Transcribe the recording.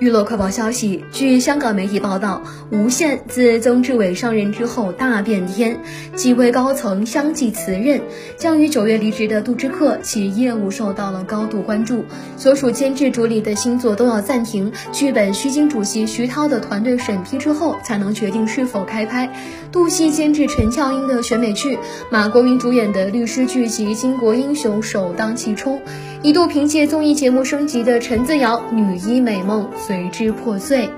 娱乐快报消息，据香港媒体报道，无线自曾志伟上任之后大变天，几位高层相继辞任，将于九月离职的杜之克其业务受到了高度关注，所属监制主理的新作都要暂停，剧本需经主席徐涛的团队审批之后才能决定是否开拍。杜戏监制陈乔英的选美剧，马国明主演的律师剧集《巾帼英雄》首当其冲，一度凭借综艺节目升级的陈自瑶女一美梦。随之破碎。